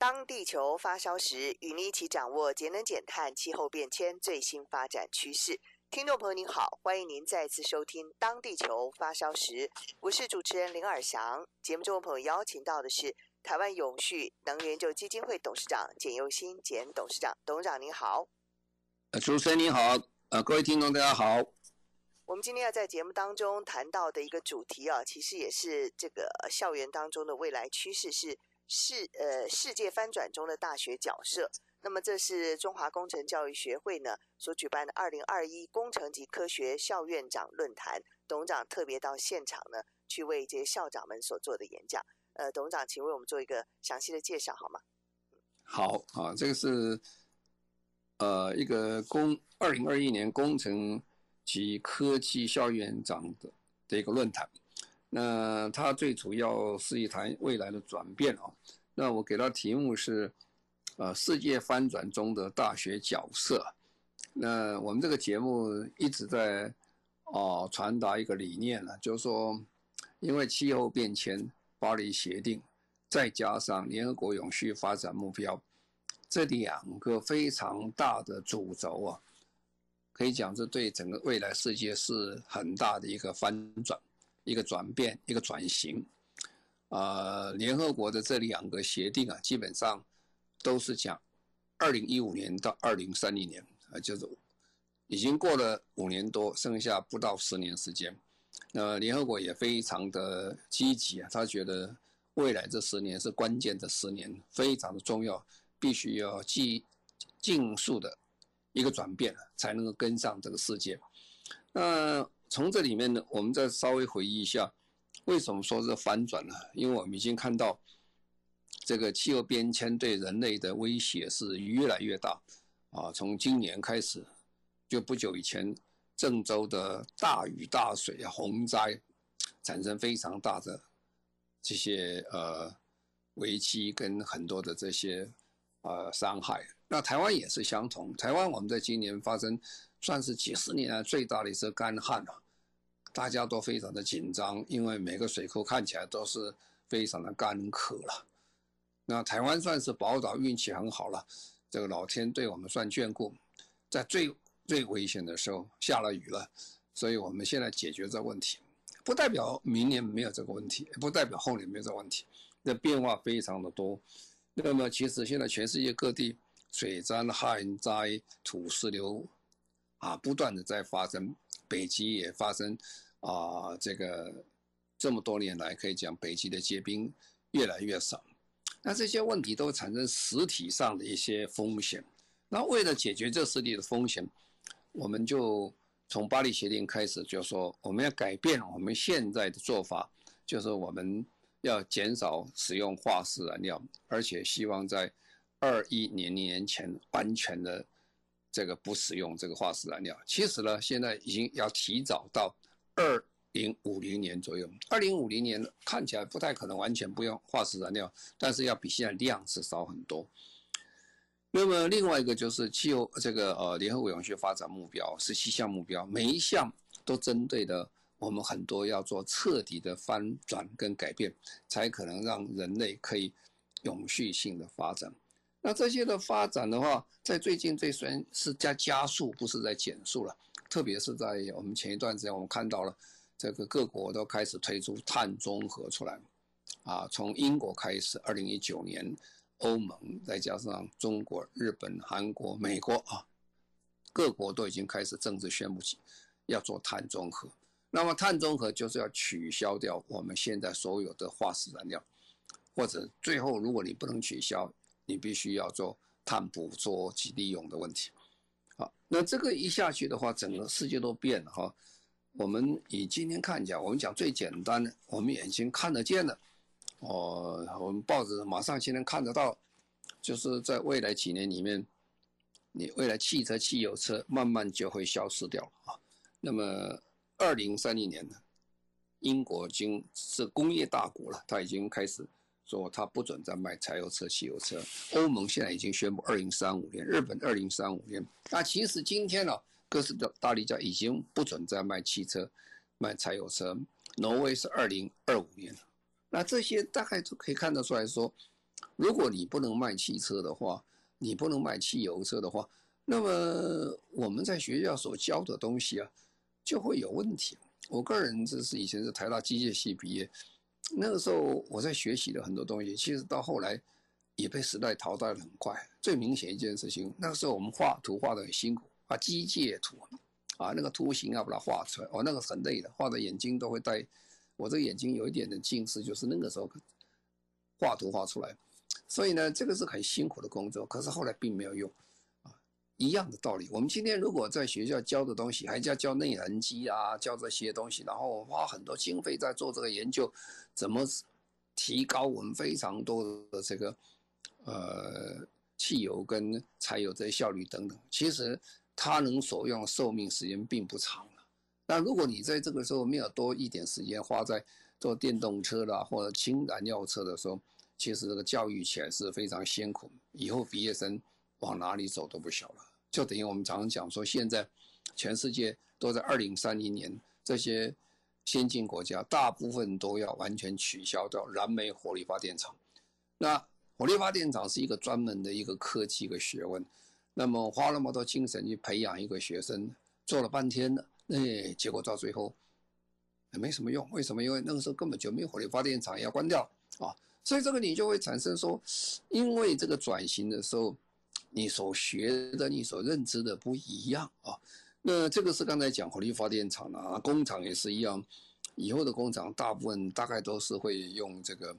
当地球发烧时，与您一起掌握节能减碳、气候变迁最新发展趋势。听众朋友您好，欢迎您再次收听《当地球发烧时》，我是主持人林尔祥。节目中的朋友邀请到的是台湾永续能源研究基金会董事长简佑新简董事长，董事长您好。主持人您好，呃，各位听众大家好。我们今天要在节目当中谈到的一个主题啊，其实也是这个校园当中的未来趋势，是世呃世界翻转中的大学角色。那么这是中华工程教育学会呢所举办的二零二一工程及科学校院长论坛，董事长特别到现场呢去为这些校长们所做的演讲。呃，董事长，请为我们做一个详细的介绍好吗？好啊，这个是呃一个工二零二一年工程。及科技校院长的的一个论坛，那它最主要是一谈未来的转变啊。那我给他题目是，呃，世界翻转中的大学角色。那我们这个节目一直在哦传达一个理念呢，就是说，因为气候变迁、巴黎协定，再加上联合国永续发展目标这两个非常大的主轴啊。可以讲，这对整个未来世界是很大的一个翻转、一个转变、一个转型。啊、联合国的这两个协定啊，基本上都是讲二零一五年到二零三零年啊，就是已经过了五年多，剩下不到十年时间。那联合国也非常的积极啊，他觉得未来这十年是关键的十年，非常的重要，必须要尽尽速的。一个转变才能够跟上这个世界。那从这里面呢，我们再稍微回忆一下，为什么说是翻转呢？因为我们已经看到，这个气候变迁对人类的威胁是越来越大啊。从今年开始，就不久以前，郑州的大雨大水啊，洪灾，产生非常大的这些呃危机跟很多的这些呃伤害。那台湾也是相同，台湾我们在今年发生算是几十年来最大的一次干旱了，大家都非常的紧张，因为每个水库看起来都是非常的干渴了。那台湾算是宝岛，运气很好了，这个老天对我们算眷顾，在最最危险的时候下了雨了，所以我们现在解决这问题，不代表明年没有这个问题，不代表后年没有这个问题，那变化非常的多。那么其实现在全世界各地。水灾、旱灾、土石流，啊，不断的在发生。北极也发生，啊，这个这么多年来，可以讲北极的结冰越来越少。那这些问题都产生实体上的一些风险。那为了解决这实体的风险，我们就从巴黎协定开始，就说我们要改变我们现在的做法，就是我们要减少使用化石燃料，而且希望在二一年年前完全的这个不使用这个化石燃料，其实呢，现在已经要提早到二零五零年左右。二零五零年看起来不太可能完全不用化石燃料，但是要比现在量是少很多。那么另外一个就是气候这个呃联合国永续发展目标十七项目标，每一项都针对的我们很多要做彻底的翻转跟改变，才可能让人类可以永续性的发展。那这些的发展的话，在最近最算是加加速，不是在减速了。特别是在我们前一段时间，我们看到了这个各国都开始推出碳中和出来，啊，从英国开始，二零一九年，欧盟再加上中国、日本、韩国、美国啊，各国都已经开始正式宣布起要做碳中和。那么碳中和就是要取消掉我们现在所有的化石燃料，或者最后如果你不能取消。你必须要做碳捕捉及利用的问题，好，那这个一下去的话，整个世界都变了哈。我们以今天看讲，我们讲最简单的，我们眼睛看得见的，哦，我们报纸马上就能看得到，就是在未来几年里面，你未来汽车、汽油车慢慢就会消失掉了啊。那么，二零三零年呢，英国已经是工业大国了，它已经开始说他不准再卖柴油车、汽油车。欧盟现在已经宣布二零三五年，日本二零三五年。那其实今天呢，哥斯达黎加已经不准再卖汽车、卖柴油车。挪威是二零二五年。那这些大概就可以看得出来说，如果你不能卖汽车的话，你不能卖汽油车的话，那么我们在学校所教的东西啊，就会有问题。我个人这是以前是台大机械系毕业，那个时候我在学习的很多东西，其实到后来也被时代淘汰的很快。最明显一件事情，那个时候我们画图画的很辛苦，啊，机械图啊，那个图形啊把它画出来，哦，那个很累的，画的眼睛都会带。我这个眼睛有一点的近视，就是那个时候画图画出来，所以呢，这个是很辛苦的工作。可是后来并没有用，一样的道理。我们今天如果在学校教的东西，还教教内燃机啊，教这些东西，然后花很多经费在做这个研究，怎么提高我们非常多的这个呃汽油跟柴油这些效率等等，其实它能所用寿命时间并不长。那如果你在这个时候没有多一点时间花在做电动车啦或者氢燃料车的时候，其实这个教育起来是非常辛苦，以后毕业生往哪里走都不晓得。就等于我们常常讲说，现在全世界都在二零三零年，这些先进国家大部分都要完全取消掉燃煤火力发电厂。那火力发电厂是一个专门的一个科技一个学问，那么花那么多精神去培养一个学生，做了半天了。哎，结果到最后也没什么用。为什么？因为那个时候根本就没有火力发电厂，要关掉啊。所以这个你就会产生说，因为这个转型的时候，你所学的、你所认知的不一样啊。那这个是刚才讲火力发电厂啊，工厂也是一样。以后的工厂大部分大概都是会用这个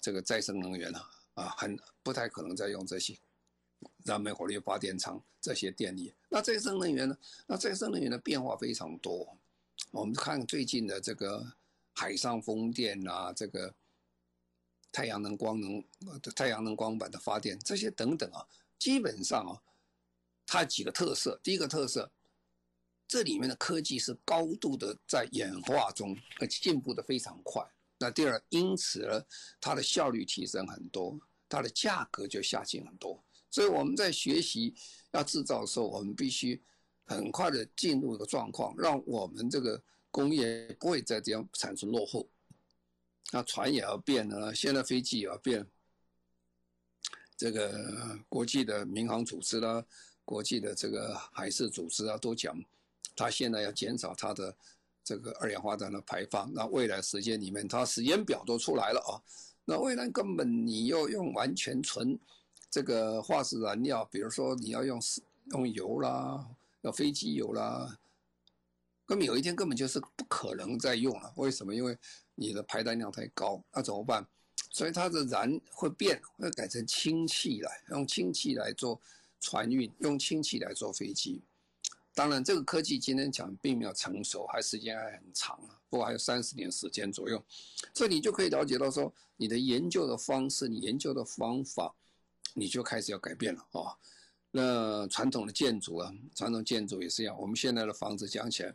这个再生能源啊，啊，很不太可能再用这些。燃煤火力发电厂这些电力，那再生能源呢？那再生能源的变化非常多。我们看最近的这个海上风电啊，这个太阳能光能、太阳能光板的发电，这些等等啊，基本上啊，它几个特色。第一个特色，这里面的科技是高度的在演化中，而且进步的非常快。那第二，因此呢，它的效率提升很多，它的价格就下降很多。所以我们在学习要制造的时候，我们必须很快的进入一个状况，让我们这个工业不会再这样产生落后。那船也要变了，现在飞机也要变。这个国际的民航组织啦，国际的这个海事组织啊，都讲，它现在要减少它的这个二氧化碳的排放。那未来时间里面，它时间表都出来了啊。那未来根本你要用完全纯。这个化石燃料，比如说你要用用油啦，要飞机油啦，那么有一天根本就是不可能再用了。为什么？因为你的排单量太高，那怎么办？所以它的燃会变，会改成氢气来，用氢气来做船运，用氢气来做飞机。当然，这个科技今天讲并没有成熟，还时间还很长啊，不过还有三十年时间左右。所以你就可以了解到说，你的研究的方式，你研究的方法。你就开始要改变了啊！那传统的建筑啊，传统建筑也是一样。我们现在的房子讲起来，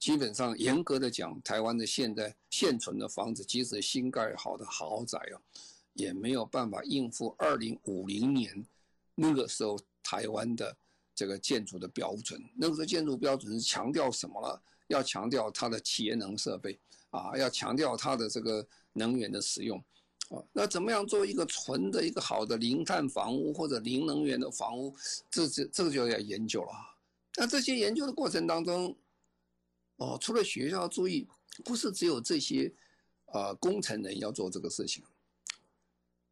基本上严格的讲，台湾的现在现存的房子，即使新盖好的豪宅啊，也没有办法应付二零五零年那个时候台湾的这个建筑的标准。那个时候建筑标准是强调什么了？要强调它的节能设备啊，要强调它的这个能源的使用。那怎么样做一个纯的一个好的零碳房屋或者零能源的房屋？这这这个就要研究了。那这些研究的过程当中，哦，除了学校注意，不是只有这些呃工程人要做这个事情，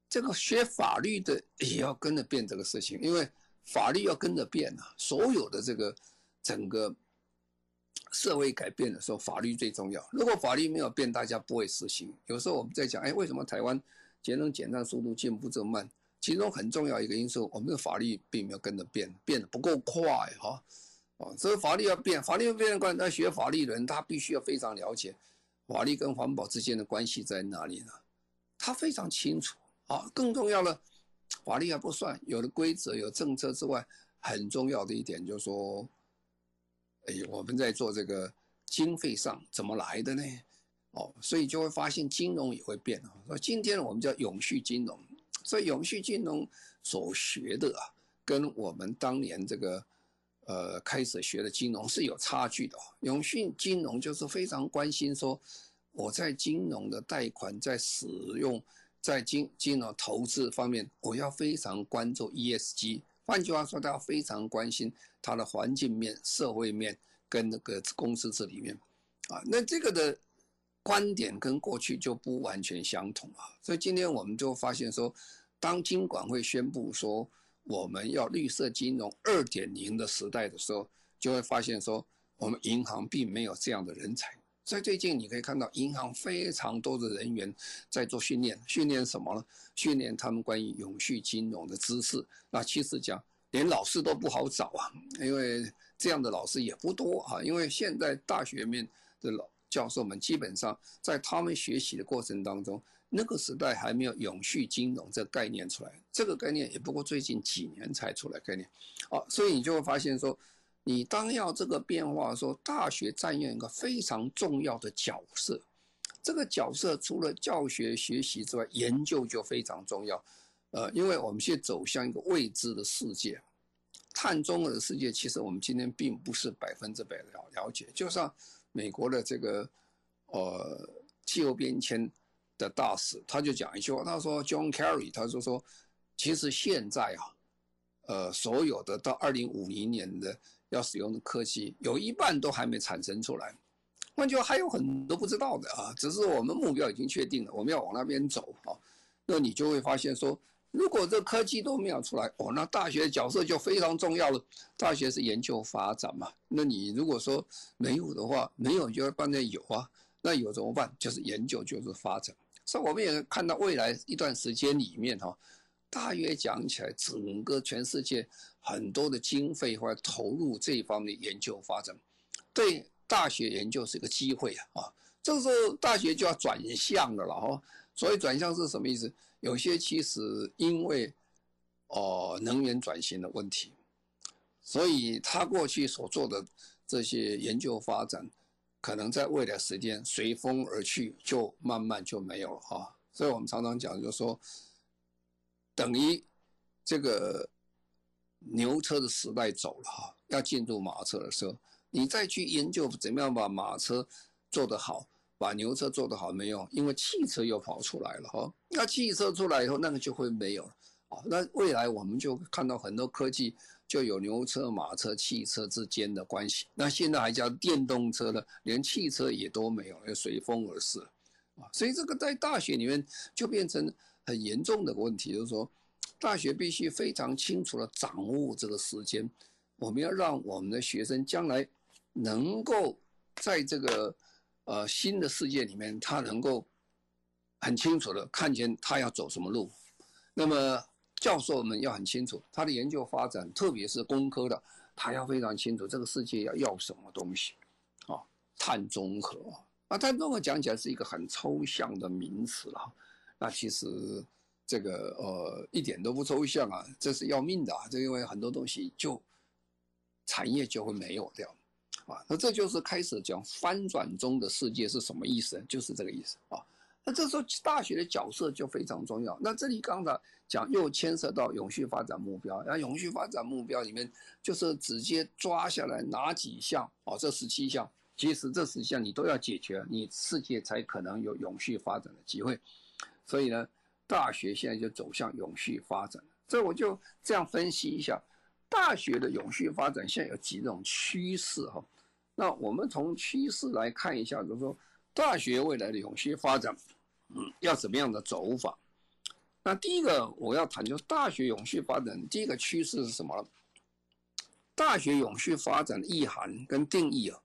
这个学法律的也要跟着变这个事情，因为法律要跟着变啊，所有的这个整个。社会改变的时候，法律最重要。如果法律没有变，大家不会实行。有时候我们在讲，哎，为什么台湾节能减碳速度进步这么慢？其中很重要一个因素，我们的法律并没有跟着变，变得不够快哈。哦，所以法律要变，法律要变的话，那学法律人他必须要非常了解，法律跟环保之间的关系在哪里呢？他非常清楚啊。更重要的，法律还不算，有了规则、有政策之外，很重要的一点就是说，哎，我们在做这个经费上怎么来的呢？哦，所以就会发现金融也会变啊。说今天我们叫永续金融，所以永续金融所学的啊，跟我们当年这个。呃，开始学的金融是有差距的。永讯金融就是非常关心说，我在金融的贷款、在使用、在金金融投资方面，我要非常关注 ESG。换句话说，他要非常关心它的环境面、社会面跟那个公司治理面。啊，那这个的观点跟过去就不完全相同啊。所以今天我们就发现说，当金管会宣布说。我们要绿色金融二点零的时代的时候，就会发现说，我们银行并没有这样的人才。所以最近你可以看到，银行非常多的人员在做训练，训练什么呢？训练他们关于永续金融的知识。那其实讲，连老师都不好找啊，因为这样的老师也不多啊。因为现在大学面的老教授们，基本上在他们学习的过程当中。那个时代还没有永续金融这个概念出来，这个概念也不过最近几年才出来概念，哦，所以你就会发现说，你当要这个变化说，大学占用一个非常重要的角色，这个角色除了教学学习之外，研究就非常重要，呃，因为我们现在走向一个未知的世界，碳中和的世界，其实我们今天并不是百分之百了了解，就像美国的这个呃气候变迁。的大使，他就讲一句话，他说：“John Kerry，他就说，其实现在啊，呃，所有的到二零五零年的要使用的科技，有一半都还没产生出来，换句话还有很多不知道的啊。只是我们目标已经确定了，我们要往那边走啊。那你就会发现说，如果这科技都没有出来，哦，那大学的角色就非常重要了。大学是研究发展嘛，那你如果说没有的话，没有就要办在有啊，那有怎么办？就是研究，就是发展。”所以我们也看到未来一段时间里面哈，大约讲起来，整个全世界很多的经费会投入这一方面研究发展，对大学研究是一个机会啊啊！这个时候大学就要转向了了哈。所以转向是什么意思？有些其实因为哦能源转型的问题，所以他过去所做的这些研究发展。可能在未来时间随风而去，就慢慢就没有了哈。所以我们常常讲，就是说，等于这个牛车的时代走了哈，要进入马车的时候，你再去研究怎么样把马车做得好，把牛车做得好没有，因为汽车又跑出来了哈。那汽车出来以后，那个就会没有了啊。那未来我们就看到很多科技。就有牛车、马车、汽车之间的关系。那现在还叫电动车呢，连汽车也都没有，要随风而逝啊！所以这个在大学里面就变成很严重的问题，就是说，大学必须非常清楚地掌握这个时间。我们要让我们的学生将来能够在这个呃新的世界里面，他能够很清楚的看见他要走什么路。那么。教授们要很清楚他的研究发展，特别是工科的，他要非常清楚这个世界要要什么东西，啊，碳中和啊，碳中和讲起来是一个很抽象的名词了，那其实这个呃一点都不抽象啊，这是要命的啊，这因为很多东西就产业就会没有掉，啊，那这就是开始讲翻转中的世界是什么意思？就是这个意思啊。那这时候大学的角色就非常重要。那这里刚才讲又牵涉到永续发展目标，那永续发展目标里面就是直接抓下来哪几项？哦，这十七项，其实这十项你都要解决，你世界才可能有永续发展的机会。所以呢，大学现在就走向永续发展。所以我就这样分析一下，大学的永续发展现在有几种趋势哈。那我们从趋势来看一下，就是说大学未来的永续发展。嗯，要怎么样的走法？那第一个我要谈就是大学永续发展，第一个趋势是什么？大学永续发展的意涵跟定义啊，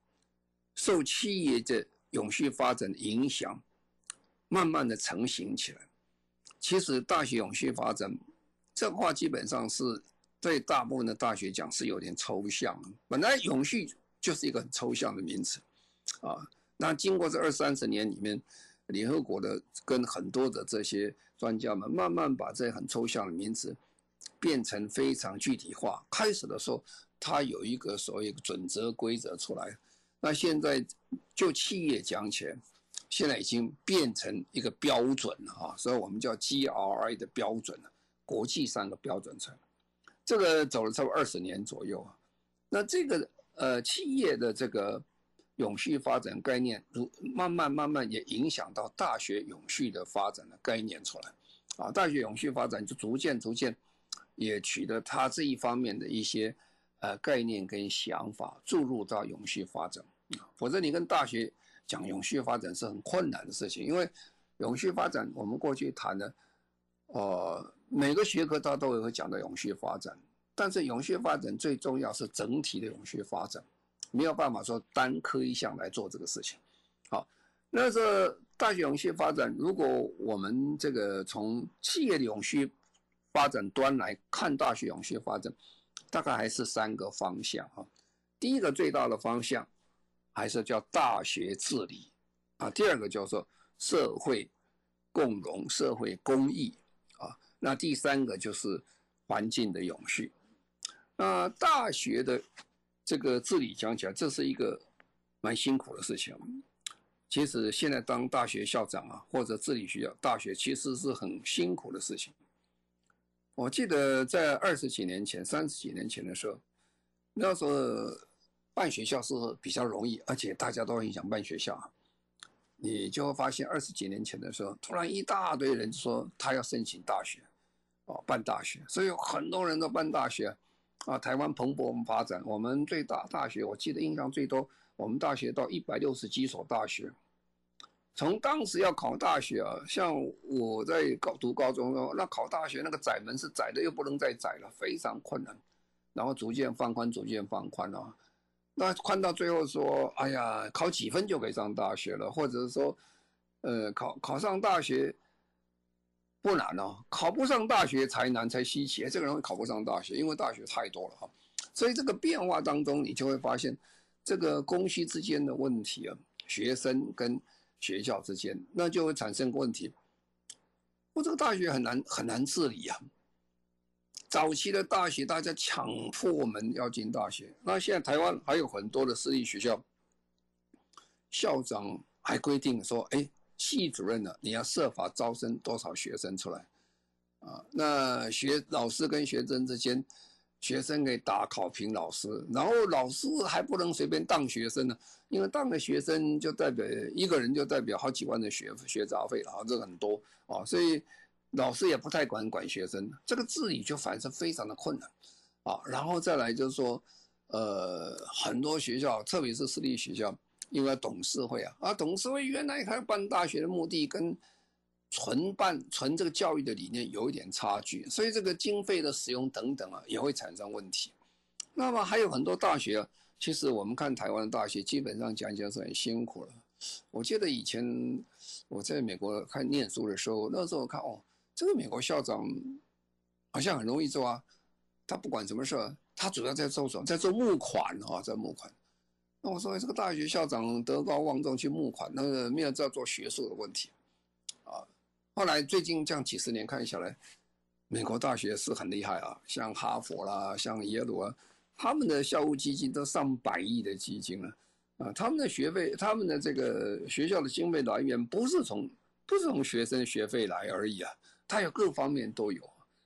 受企业的永续发展的影响，慢慢的成型起来。其实大学永续发展这话基本上是对大部分的大学讲是有点抽象。本来永续就是一个很抽象的名词啊。那经过这二三十年里面，联合国的跟很多的这些专家们，慢慢把这很抽象的名词变成非常具体化。开始的时候，它有一个所谓准则规则出来，那现在就企业讲起来，现在已经变成一个标准了啊，所以我们叫 GRI 的标准了，国际上的标准层。这个走了差不多二十年左右啊，那这个呃企业的这个。永续发展概念，如慢慢慢慢也影响到大学永续的发展的概念出来，啊，大学永续发展就逐渐逐渐也取得它这一方面的一些呃概念跟想法注入到永续发展，否则你跟大学讲永续发展是很困难的事情，因为永续发展我们过去谈的，呃，每个学科它都会讲到永续发展，但是永续发展最重要是整体的永续发展。没有办法说单科一项来做这个事情。好，那这大学永续发展，如果我们这个从企业的永续发展端来看，大学永续发展大概还是三个方向哈。第一个最大的方向还是叫大学治理啊，第二个叫做社会共融、社会公益啊，那第三个就是环境的永续。那大学的。这个治理讲起来，这是一个蛮辛苦的事情。其实现在当大学校长啊，或者治理学校、大学，其实是很辛苦的事情。我记得在二十几年前、三十几年前的时候，那时候办学校是比较容易，而且大家都很想办学校。你就会发现，二十几年前的时候，突然一大堆人说他要申请大学，哦，办大学，所以很多人都办大学。啊，台湾蓬勃发展，我们最大大学，我记得印象最多，我们大学到一百六十几所大学。从当时要考大学啊，像我在高读高中的时候，那考大学那个窄门是窄的又不能再窄了，非常困难。然后逐渐放宽，逐渐放宽啊。那宽到最后说，哎呀，考几分就可以上大学了，或者说，呃，考考上大学。不难哦，考不上大学才难才稀奇。这个人会考不上大学，因为大学太多了哈。所以这个变化当中，你就会发现这个供需之间的问题啊，学生跟学校之间，那就会产生问题。我这个大学很难很难治理啊。早期的大学大家抢破门要进大学，那现在台湾还有很多的私立学校，校长还规定说，哎。系主任呢，你要设法招生多少学生出来啊？那学老师跟学生之间，学生给打考评老师，然后老师还不能随便当学生呢，因为当了学生就代表一个人就代表好几万的学学杂费了啊，这很多啊，所以老师也不太管管学生，这个治理就反正非常的困难啊。然后再来就是说，呃，很多学校，特别是私立学校。因为董事会啊，啊，董事会原来他办大学的目的跟纯办纯这个教育的理念有一点差距，所以这个经费的使用等等啊，也会产生问题。那么还有很多大学啊，其实我们看台湾的大学，基本上讲讲是很辛苦了。我记得以前我在美国看念书的时候，那时候看哦，这个美国校长好像很容易做啊，他不管什么事，他主要在做什么，在做募款啊，在募款。那我说这个大学校长德高望重去募款，那个没有在做学术的问题，啊，后来最近这样几十年看下来，美国大学是很厉害啊，像哈佛啦，像耶鲁啊，他们的校务基金都上百亿的基金了，啊，他们的学费，他们的这个学校的经费来源不是从不是从学生学费来而已啊，它有各方面都有，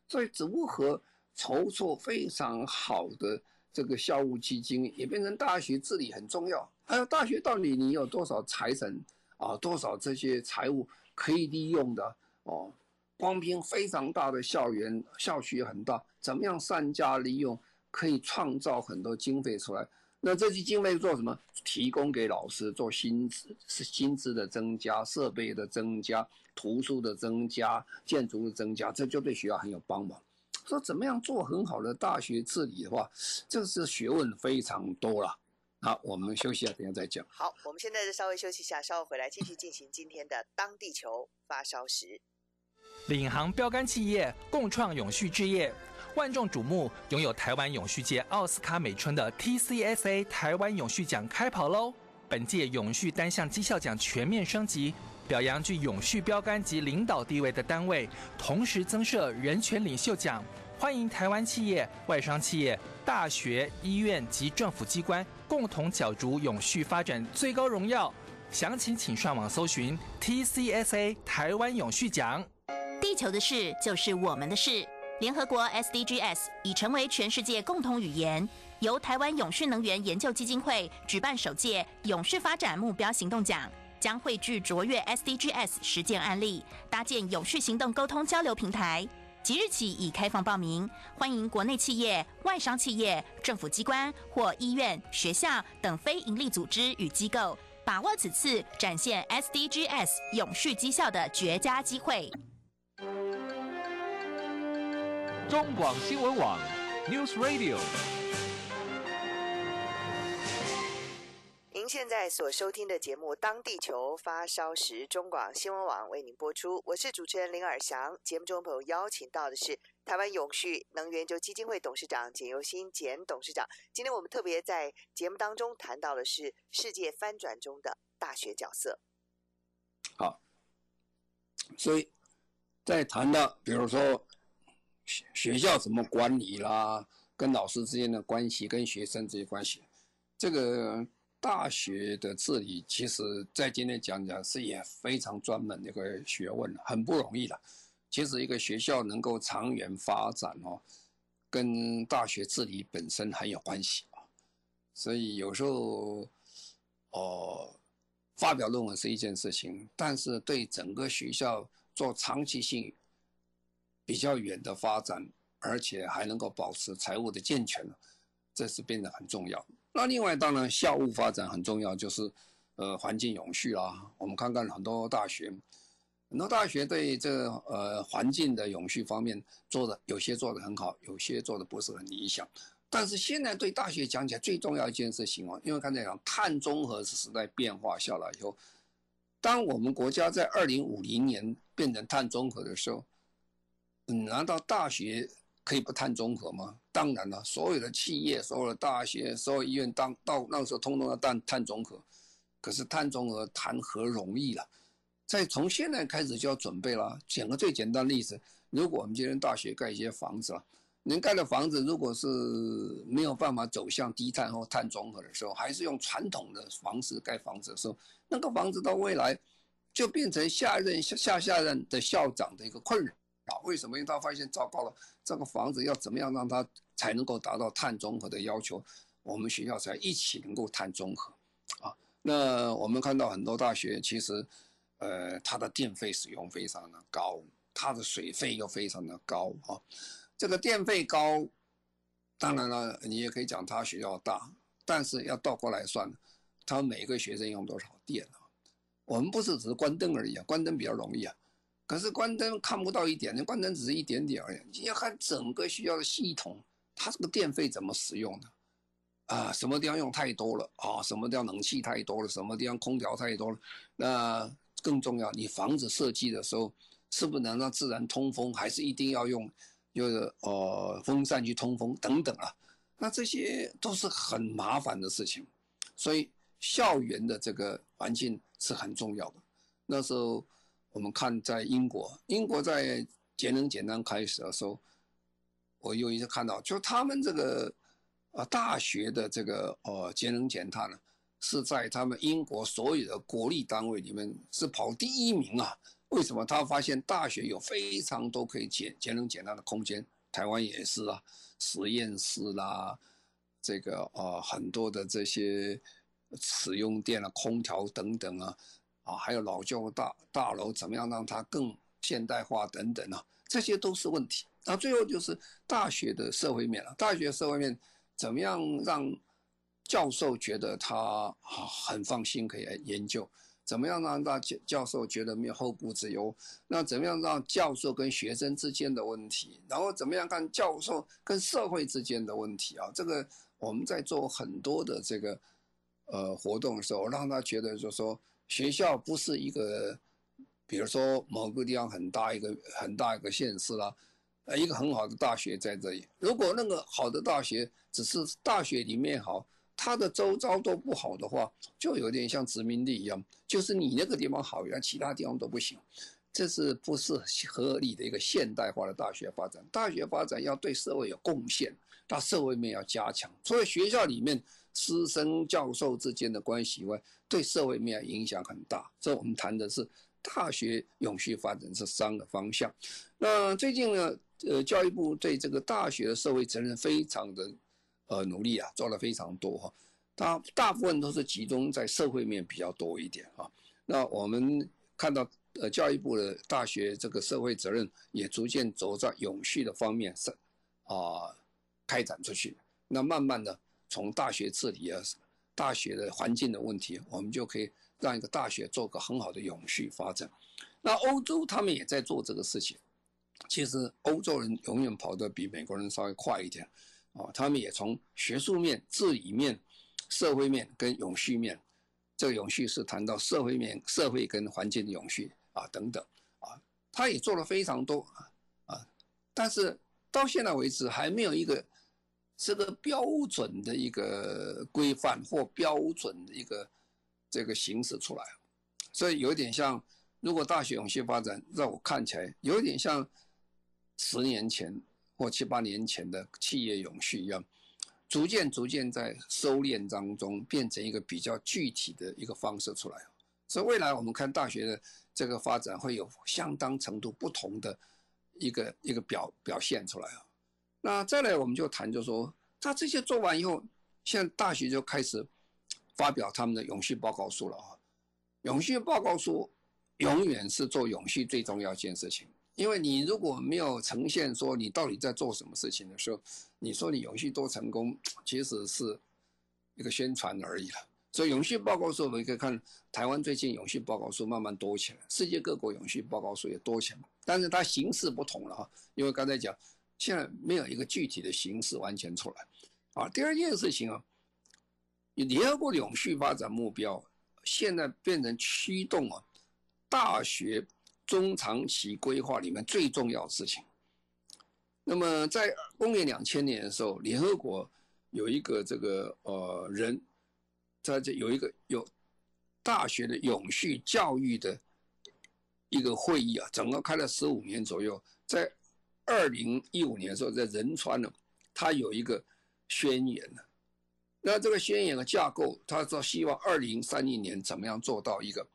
所以如何筹措非常好的。这个校务基金也变成大学治理很重要。还有大学到底你有多少财产啊？多少这些财务可以利用的哦？光凭非常大的校园校区很大，怎么样善加利用，可以创造很多经费出来？那这些经费做什么？提供给老师做薪资，是薪资的增加、设备的增加、图书的增加、建筑的增加，这就对学校很有帮忙。说怎么样做很好的大学治理的话，这是学问非常多了。好，我们休息一下，等下再讲。好，我们现在就稍微休息一下，稍后回来继续进行今天的当地球发烧时。领航标杆企业共创永续事业，万众瞩目，拥有台湾永续界奥斯卡美称的 TCSA 台湾永续奖开跑喽！本届永续单项绩效奖全面升级，表扬具永续标杆及领导地位的单位，同时增设人权领袖奖，欢迎台湾企业、外商企业、大学、医院及政府机关共同角逐永续发展最高荣耀。详情请上网搜寻 TCSA 台湾永续奖。地球的事就是我们的事。联合国 SDGs 已成为全世界共同语言。由台湾永续能源研究基金会举办首届永续发展目标行动奖，将汇聚卓越 SDGs 实践案例，搭建永续行动沟通交流平台。即日起已开放报名，欢迎国内企业、外商企业、政府机关或医院、学校等非营利组织与机构，把握此次展现 SDGs 永续绩效的绝佳机会。中广新闻网 News Radio。您现在所收听的节目《当地球发烧时》，中广新闻网为您播出。我是主持人林尔祥。节目中朋友邀请到的是台湾永续能源就基金会董事长简尤新简董事长。今天我们特别在节目当中谈到的是世界翻转中的大学角色。好，所以在谈到比如说学校怎么管理啦，跟老师之间的关系，跟学生之间关系，这个。大学的治理，其实在今天讲讲是也非常专门的一个学问，很不容易的。其实一个学校能够长远发展哦，跟大学治理本身很有关系啊。所以有时候哦，发表论文是一件事情，但是对整个学校做长期性比较远的发展，而且还能够保持财务的健全，这是变得很重要。那另外当然校务发展很重要，就是呃环境永续啦。我们看看很多大学，很多大学对这呃环境的永续方面做的有些做得很好，有些做的不是很理想。但是现在对大学讲起来最重要一件事情哦，因为刚才讲碳中和时代变化下来以后，当我们国家在二零五零年变成碳中和的时候，嗯，难道大学？可以不碳中和吗？当然了，所有的企业、所有的大学、所有医院，当到那个时候，通通要碳碳中和。可是碳中和谈何容易了？在从现在开始就要准备了。讲个最简单的例子，如果我们今天大学盖一些房子了，您盖的房子如果是没有办法走向低碳或碳中和的时候，还是用传统的方式盖房子的时候，那个房子到未来就变成下任下下下任的校长的一个困扰。啊，为什么？因为他发现糟糕了，这个房子要怎么样让它才能够达到碳中和的要求？我们学校才一起能够碳中和。啊，那我们看到很多大学其实，呃，它的电费使用非常的高，它的水费又非常的高啊。这个电费高，当然了，你也可以讲它学校大，但是要倒过来算，它每个学生用多少电啊？我们不是只是关灯而已啊，关灯比较容易啊。可是关灯看不到一点，那关灯只是一点点而已。你要看整个学校的系统，它这个电费怎么使用的？啊，什么地方用太多了啊？什么地方冷气太多了？什么地方空调太多了？那更重要，你房子设计的时候，是不是能让自然通风？还是一定要用，就是呃风扇去通风等等啊？那这些都是很麻烦的事情。所以校园的这个环境是很重要的。那时候。我们看在英国，英国在节能减碳开始的时候，我有一次看到，就他们这个呃大学的这个呃节能减碳呢，是在他们英国所有的国立单位里面是跑第一名啊。为什么？他发现大学有非常多可以减节能减碳的空间，台湾也是啊，实验室啦，这个呃很多的这些使用电啊、空调等等啊。啊，还有老旧大大楼怎么样让它更现代化等等啊，这些都是问题。那最后就是大学的社会面了，大学社会面怎么样让教授觉得他很放心可以来研究？怎么样让大教教授觉得没有后顾之忧？那怎么样让教授跟学生之间的问题？然后怎么样看教授跟社会之间的问题啊？这个我们在做很多的这个呃活动的时候，让他觉得就是说。学校不是一个，比如说某个地方很大一个很大一个县市啦，呃，一个很好的大学在这里。如果那个好的大学只是大学里面好，它的周遭都不好的话，就有点像殖民地一样，就是你那个地方好，其他地方都不行，这是不是合理的一个现代化的大学发展？大学发展要对社会有贡献，它社会面要加强。所以学校里面师生教授之间的关系以外，对社会面影响很大。所以我们谈的是大学永续发展这三个方向。那最近呢，呃，教育部对这个大学的社会责任非常的。呃，努力啊，做了非常多哈，大大部分都是集中在社会面比较多一点啊。那我们看到，呃，教育部的大学这个社会责任也逐渐走在永续的方面上啊，开展出去。那慢慢的，从大学治理啊，大学的环境的问题，我们就可以让一个大学做个很好的永续发展。那欧洲他们也在做这个事情。其实欧洲人永远跑得比美国人稍微快一点。啊，他们也从学术面、治理面、社会面跟永续面，这个永续是谈到社会面、社会跟环境的永续啊等等啊，他也做了非常多啊啊，但是到现在为止还没有一个这个标准的一个规范或标准的一个这个形式出来，所以有点像，如果大学永续发展让我看起来有点像十年前。或七八年前的企业永续一样，逐渐逐渐在收敛当中，变成一个比较具体的一个方式出来。所以未来我们看大学的这个发展会有相当程度不同的一个一个表表现出来啊。那再来我们就谈，就说他这些做完以后，现在大学就开始发表他们的永续报告书了啊。永续报告书永远是做永续最重要一件事情。因为你如果没有呈现说你到底在做什么事情的时候，你说你永续多成功，其实是一个宣传而已了。所以永续报告书我们可以看台湾最近永续报告书慢慢多起来，世界各国永续报告书也多起来，但是它形式不同了哈。因为刚才讲，现在没有一个具体的形式完全出来。啊，第二件事情啊，联合国永续发展目标现在变成驱动啊大学。中长期规划里面最重要的事情。那么，在公元两千年的时候，联合国有一个这个呃人，在这有一个有大学的永续教育的一个会议啊，整个开了十五年左右。在二零一五年的时候，在仁川呢，他有一个宣言呢。那这个宣言的架构，他说希望二零三零年怎么样做到一个。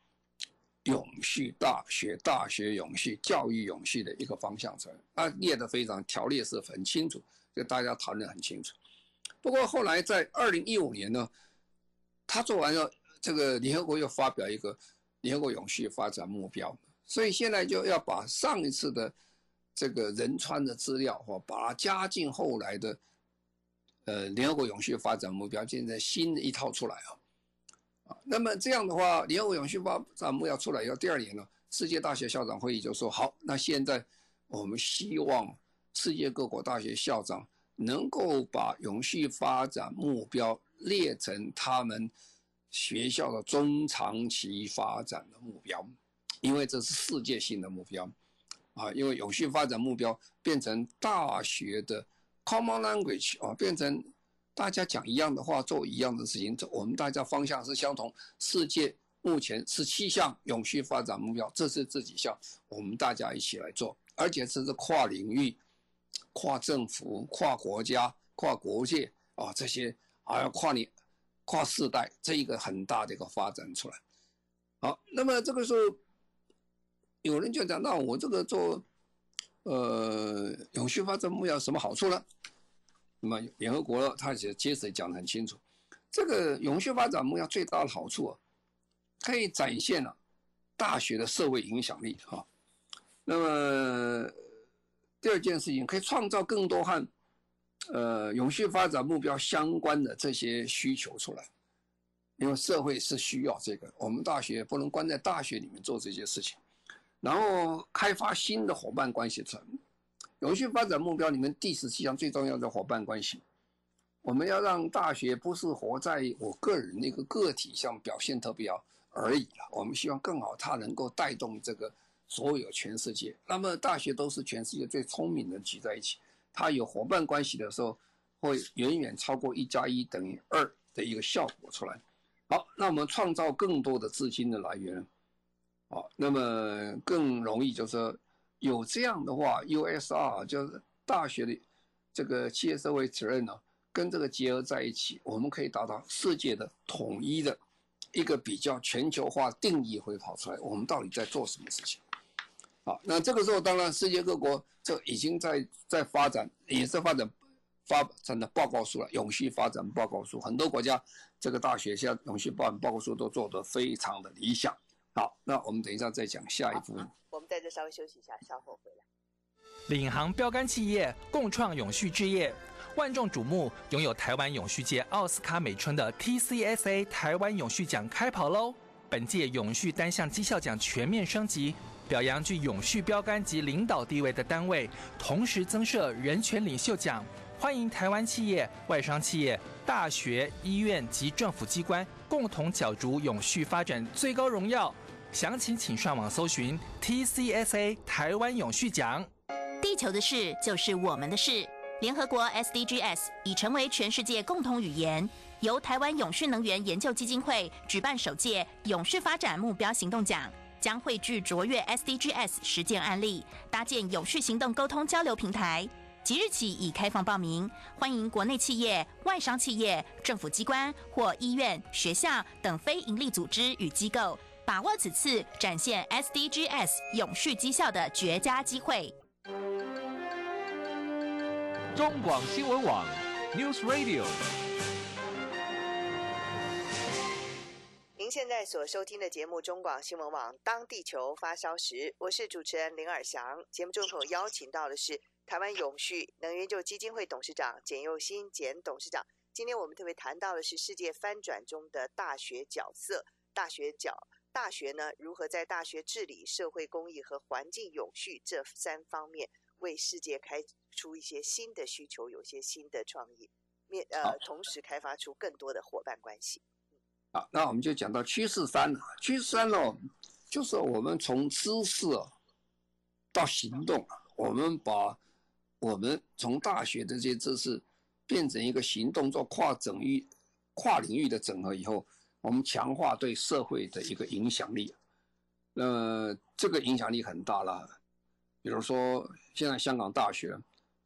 永续大学、大学永续、教育永续的一个方向出来，啊，列得非常条列是很清楚，就大家讨论很清楚。不过后来在二零一五年呢，他做完了这个联合国又发表一个联合国永续发展目标，所以现在就要把上一次的这个仁川的资料或把它加进后来的呃联合国永续发展目标，现在新的一套出来啊。那么这样的话，联合国永续发展目标出来以后，第二年呢，世界大学校长会议就说好，那现在我们希望世界各国大学校长能够把永续发展目标列成他们学校的中长期发展的目标，因为这是世界性的目标啊，因为永续发展目标变成大学的 common language 啊，变成。大家讲一样的话，做一样的事情，这我们大家方向是相同。世界目前十七项永续发展目标，这是这几项，我们大家一起来做，而且这是跨领域、跨政府、跨国家、跨国界啊，这些还要跨年、跨世代，这一个很大的一个发展出来。好，那么这个时候有人就讲，那我这个做呃永续发展目标什么好处呢？那么联合国他也接着讲的很清楚，这个永续发展目标最大的好处啊，可以展现了大学的社会影响力哈。那么第二件事情，可以创造更多和呃永续发展目标相关的这些需求出来，因为社会是需要这个，我们大学不能关在大学里面做这些事情，然后开发新的伙伴关系出来。永续发展目标里面第十七项最重要的伙伴关系，我们要让大学不是活在我个人那个个体上表现特别好而已了。我们希望更好，它能够带动这个所有全世界。那么大学都是全世界最聪明的聚在一起，它有伙伴关系的时候，会远远超过一加一等于二的一个效果出来。好，那我们创造更多的资金的来源，好，那么更容易就是有这样的话，USR 就是大学的这个企业社会责任呢，跟这个结合在一起，我们可以达到世界的统一的一个比较全球化定义会跑出来，我们到底在做什么事情？好，那这个时候当然世界各国这已经在在发展，也是发展发展的报告书了，永续发展报告书，很多国家这个大学现在永续发展报告书都做得非常的理想。好，那我们等一下再讲下一步。我们在这稍微休息一下，稍后回来。领航标杆企业共创永续置业，万众瞩目，拥有台湾永续界奥斯卡美称的 TCSA 台湾永续奖开跑喽！本届永续单项绩效奖全面升级，表扬具永续标杆及领导地位的单位，同时增设人权领袖奖，欢迎台湾企业、外商企业、大学、医院及政府机关共同角逐永续发展最高荣耀。详情请上网搜寻 TCSA 台湾永续奖。地球的事就是我们的事。联合国 SDGs 已成为全世界共同语言。由台湾永续能源研究基金会举办首届永续发展目标行动奖，将汇聚卓越 SDGs 实践案例，搭建永续行动沟通交流平台。即日起已开放报名，欢迎国内企业、外商企业、政府机关或医院、学校等非营利组织与机构，把握此次展现 SDGs 永续绩效的绝佳机会。中广新闻网 News Radio。您现在所收听的节目《中广新闻网》，当地球发烧时，我是主持人林尔翔。节目中所邀请到的是台湾永续能源就基金会董事长简佑新简董事长。今天我们特别谈到的是世界翻转中的大学角色，大学角大学呢，如何在大学治理、社会公益和环境永续这三方面为世界开出一些新的需求，有些新的创意，面呃，同时开发出更多的伙伴关系。好，那我们就讲到趋势三了。趋势三哦，就是我们从知识到行动，我们把我们从大学的这些知识变成一个行动，做跨整域、跨领域的整合以后，我们强化对社会的一个影响力。那这个影响力很大了，比如说现在香港大学。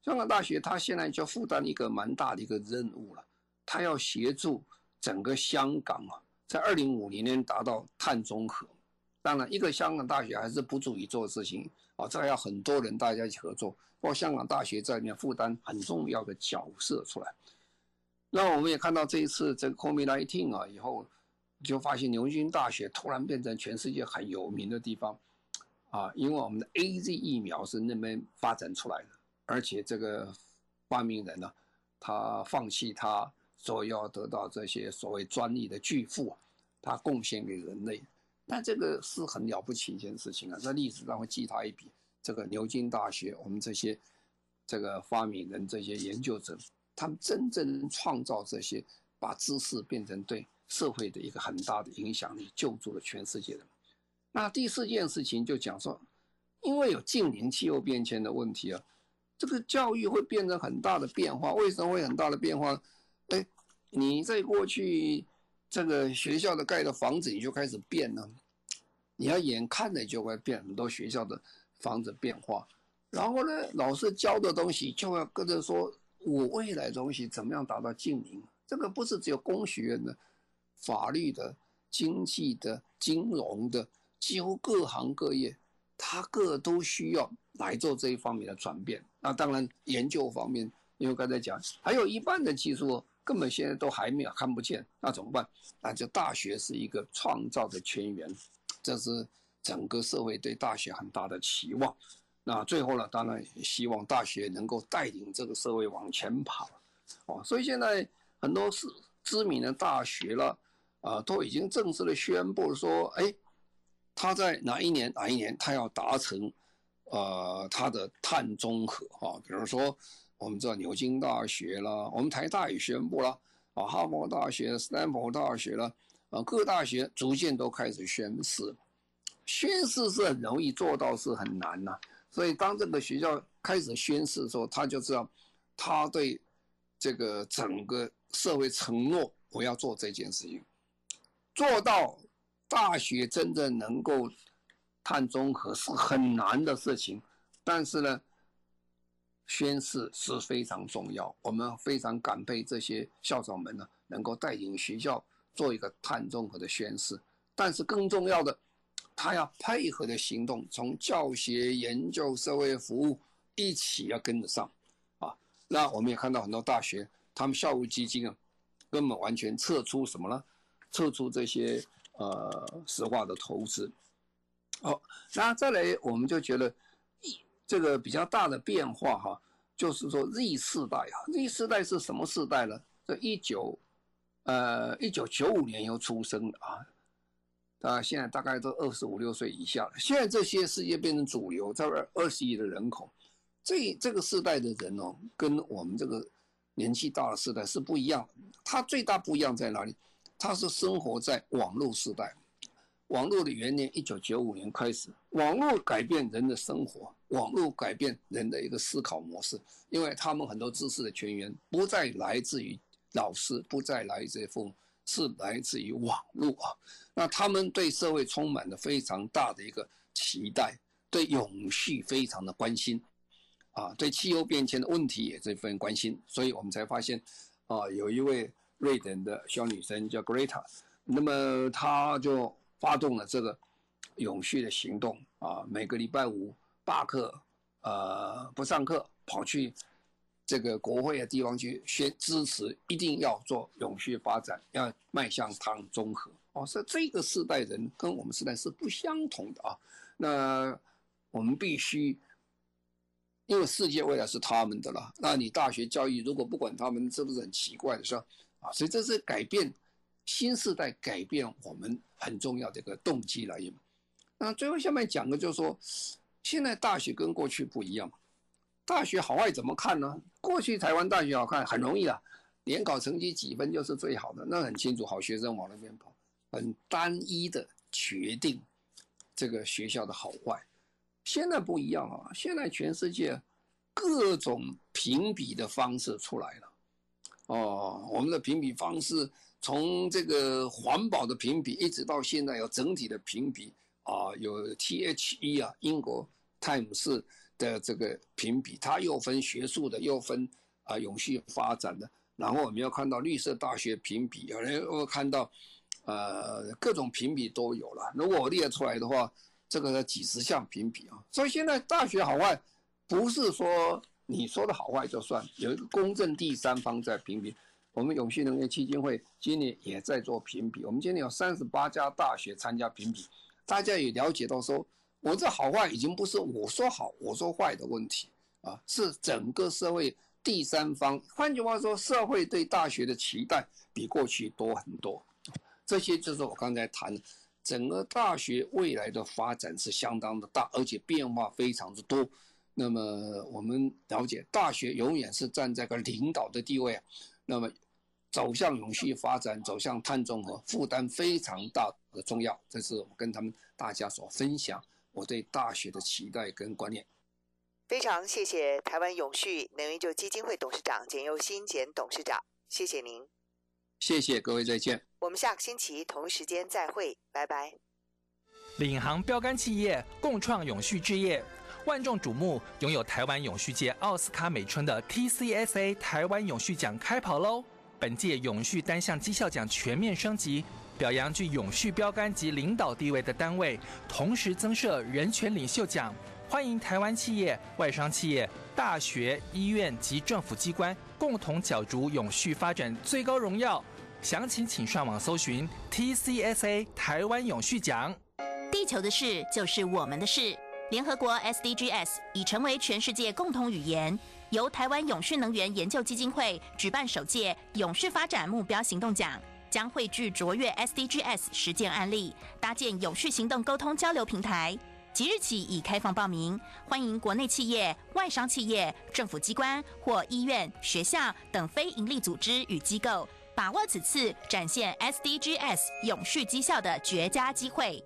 香港大学，它现在就负担一个蛮大的一个任务了，它要协助整个香港啊，在二零五零年达到碳中和。当然，一个香港大学还是不足以做事情啊，这还要很多人大家一起合作。不过，香港大学在里面负担很重要的角色出来。那我们也看到这一次这个 COVID-19 啊以后，就发现牛津大学突然变成全世界很有名的地方啊，因为我们的 AZ 疫苗是那边发展出来的。而且这个发明人呢，他放弃他所要得到这些所谓专利的巨富，他贡献给人类，但这个是很了不起一件事情啊，在历史上会记他一笔。这个牛津大学，我们这些这个发明人、这些研究者，他们真正创造这些，把知识变成对社会的一个很大的影响力，救助了全世界人。那第四件事情就讲说，因为有近邻气候变迁的问题啊。这个教育会变成很大的变化，为什么会很大的变化？哎，你在过去这个学校的盖的房子，你就开始变了，你要眼看着就会变很多学校的房子变化。然后呢，老师教的东西就要跟着说，我未来的东西怎么样达到近邻？这个不是只有工学院的、法律的、经济的、金融的，几乎各行各业，它各都需要来做这一方面的转变。那当然，研究方面，因为刚才讲，还有一半的技术根本现在都还没有看不见，那怎么办？那就大学是一个创造的泉源，这是整个社会对大学很大的期望。那最后呢，当然希望大学能够带领这个社会往前跑。哦，所以现在很多是知名的大学了，啊，都已经正式的宣布说，哎，他在哪一年哪一年他要达成。呃，他的碳中和啊，比如说我们知道牛津大学啦，我们台大也宣布了啊，哈佛大学、斯坦福大学了，啊，各大学逐渐都开始宣誓。宣誓是很容易做到，是很难呐、所以当这个学校开始宣誓的时候，他就知道他对这个整个社会承诺我要做这件事情，做到大学真正能够碳中和是很难的事情，但是呢，宣誓是非常重要。我们非常感佩这些校长们呢，能够带领学校做一个碳中和的宣誓。但是更重要的，他要配合的行动，从教学、研究、社会服务一起要跟得上啊。那我们也看到很多大学，他们校务基金啊，根本完全撤出什么呢？撤出这些呃石化的投资。好，那再来我们就觉得，这个比较大的变化哈，就是说 Z 世代啊，Z 世代是什么世代呢？这一九呃一九九五年又出生的啊。啊，现在大概都二十五六岁以下。现在这些世界变成主流，在二十亿的人口，这这个世代的人哦，跟我们这个年纪大的世代是不一样。它最大不一样在哪里？他是生活在网络时代，网络的元年一九九五年开始，网络改变人的生活，网络改变人的一个思考模式，因为他们很多知识的泉源不再来自于老师，不再来自于父母。是来自于网络啊，那他们对社会充满了非常大的一个期待，对永续非常的关心，啊，对气候变迁的问题也这份关心，所以我们才发现，啊，有一位瑞典的小女生叫 Greta，那么她就发动了这个永续的行动啊，每个礼拜五罢课，呃，不上课，跑去。这个国会的地方去宣支持，一定要做永续发展，要迈向碳中和。哦，所以这个世代人跟我们世代是不相同的啊。那我们必须，因为世界未来是他们的了。那你大学教育如果不管他们，是不是很奇怪的事啊？所以这是改变新时代改变我们很重要的一个动机来源。那最后下面讲的就是说，现在大学跟过去不一样。大学好坏怎么看呢？过去台湾大学好看很容易啊，联考成绩几分就是最好的，那很清楚，好学生往那边跑，很单一的决定这个学校的好坏。现在不一样啊，现在全世界各种评比的方式出来了。哦，我们的评比方式从这个环保的评比，一直到现在有整体的评比啊，有 THE 啊，英国泰晤士。的这个评比，它又分学术的，又分啊永续发展的。然后我们要看到绿色大学评比，有人又看到呃各种评比都有了。如果我列出来的话，这个几十项评比啊。所以现在大学好坏不是说你说的好坏就算，有一个公正第三方在评比。我们永续能源基金会今年也在做评比，我们今年有三十八家大学参加评比，大家也了解到说。我这好坏已经不是我说好我说坏的问题啊，是整个社会第三方。换句话说，社会对大学的期待比过去多很多。这些就是我刚才谈的，整个大学未来的发展是相当的大，而且变化非常的多。那么我们了解，大学永远是站在个领导的地位。那么走向永续发展，走向碳中和，负担非常大的重要。这是我跟他们大家所分享。我对大学的期待跟观念，非常谢谢台湾永续能源就基金会董事长简又新简董事长，谢谢您，谢谢各位，再见。我们下个星期同一时间再会，拜拜。领航标杆企业共创永续置业，万众瞩目，拥有台湾永续界奥斯卡美春的 TCSA 台湾永续奖开跑喽！本届永续单项绩效奖全面升级。表扬具永续标杆及领导地位的单位，同时增设人权领袖奖，欢迎台湾企业、外商企业、大学、医院及政府机关共同角逐永续发展最高荣耀。详情请上网搜寻 TCSA 台湾永续奖。地球的事就是我们的事。联合国 SDGs 已成为全世界共同语言，由台湾永续能源研究基金会举办首届永续发展目标行动奖。将汇聚卓越 SDGs 实践案例，搭建永续行动沟通交流平台。即日起已开放报名，欢迎国内企业、外商企业、政府机关或医院、学校等非营利组织与机构，把握此次展现 SDGs 永续绩效的绝佳机会。